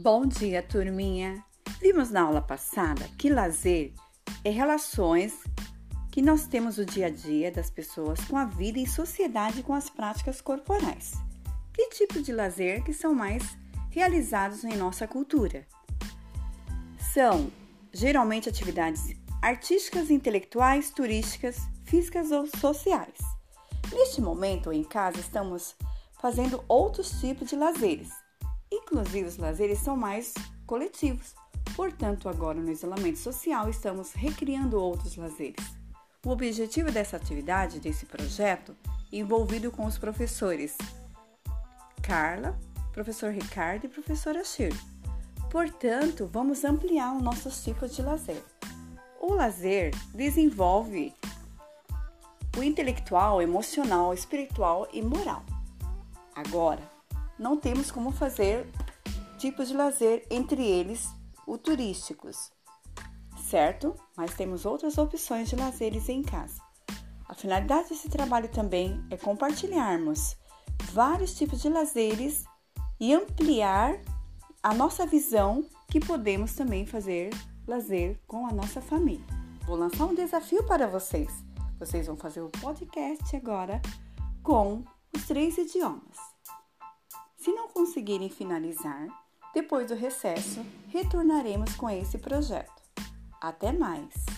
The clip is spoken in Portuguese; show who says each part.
Speaker 1: Bom dia, turminha! Vimos na aula passada que lazer é relações que nós temos no dia a dia das pessoas com a vida em sociedade com as práticas corporais. Que tipo de lazer que são mais realizados em nossa cultura? São geralmente atividades artísticas, intelectuais, turísticas, físicas ou sociais. Neste momento, em casa, estamos fazendo outros tipos de lazeres. Inclusive, os lazeres são mais coletivos. Portanto, agora no isolamento social, estamos recriando outros lazeres. O objetivo dessa atividade, desse projeto, envolvido com os professores Carla, professor Ricardo e professora Shirley. Portanto, vamos ampliar os nossos tipos de lazer. O lazer desenvolve o intelectual, emocional, espiritual e moral. Agora, não temos como fazer tipos de lazer, entre eles o turísticos, certo? Mas temos outras opções de lazeres em casa. A finalidade desse trabalho também é compartilharmos vários tipos de lazeres e ampliar a nossa visão que podemos também fazer lazer com a nossa família. Vou lançar um desafio para vocês. Vocês vão fazer o podcast agora com os três idiomas. Conseguirem finalizar, depois do recesso, retornaremos com esse projeto. Até mais!